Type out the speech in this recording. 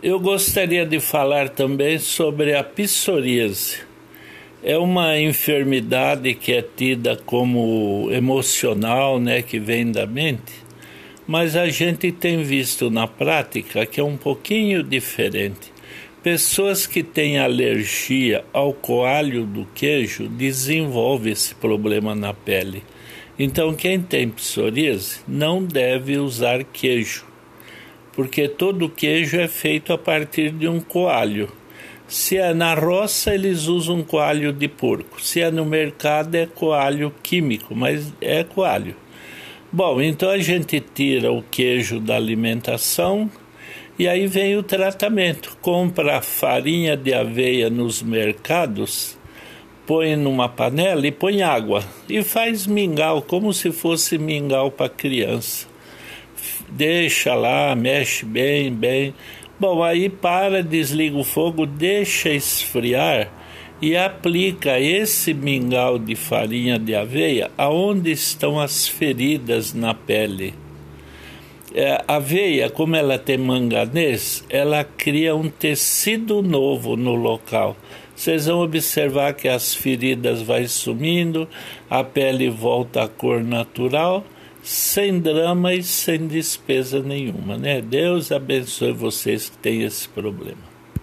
Eu gostaria de falar também sobre a psoríase. É uma enfermidade que é tida como emocional, né, que vem da mente, mas a gente tem visto na prática que é um pouquinho diferente. Pessoas que têm alergia ao coalho do queijo desenvolvem esse problema na pele. Então, quem tem psoríase não deve usar queijo porque todo queijo é feito a partir de um coalho. Se é na roça, eles usam coalho de porco. Se é no mercado, é coalho químico, mas é coalho. Bom, então a gente tira o queijo da alimentação e aí vem o tratamento. Compra farinha de aveia nos mercados, põe numa panela e põe água e faz mingau, como se fosse mingau para criança deixa lá, mexe bem, bem. Bom, aí para, desliga o fogo, deixa esfriar e aplica esse mingau de farinha de aveia aonde estão as feridas na pele. É, a aveia, como ela tem manganês, ela cria um tecido novo no local. Vocês vão observar que as feridas vai sumindo, a pele volta à cor natural sem drama e sem despesa nenhuma, né? Deus abençoe vocês que têm esse problema.